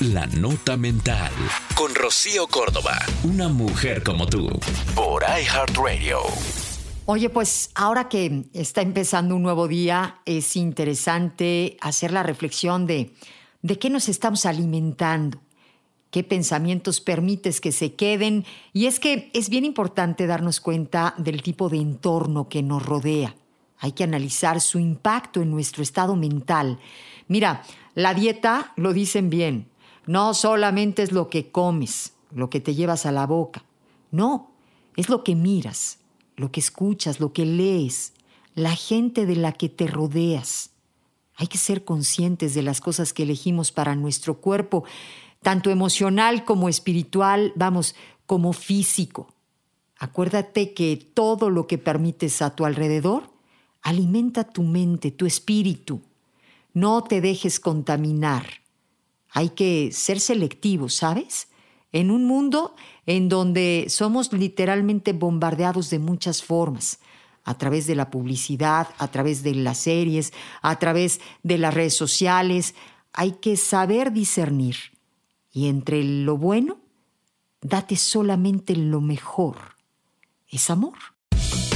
La Nota Mental. Con Rocío Córdoba. Una mujer como tú. Por iHeartRadio. Oye, pues ahora que está empezando un nuevo día, es interesante hacer la reflexión de de qué nos estamos alimentando, qué pensamientos permites que se queden. Y es que es bien importante darnos cuenta del tipo de entorno que nos rodea. Hay que analizar su impacto en nuestro estado mental. Mira, la dieta, lo dicen bien, no solamente es lo que comes, lo que te llevas a la boca. No, es lo que miras, lo que escuchas, lo que lees, la gente de la que te rodeas. Hay que ser conscientes de las cosas que elegimos para nuestro cuerpo, tanto emocional como espiritual, vamos, como físico. Acuérdate que todo lo que permites a tu alrededor alimenta tu mente, tu espíritu. No te dejes contaminar. Hay que ser selectivos, ¿sabes? En un mundo en donde somos literalmente bombardeados de muchas formas a través de la publicidad, a través de las series, a través de las redes sociales. Hay que saber discernir. Y entre lo bueno, date solamente lo mejor. Es amor.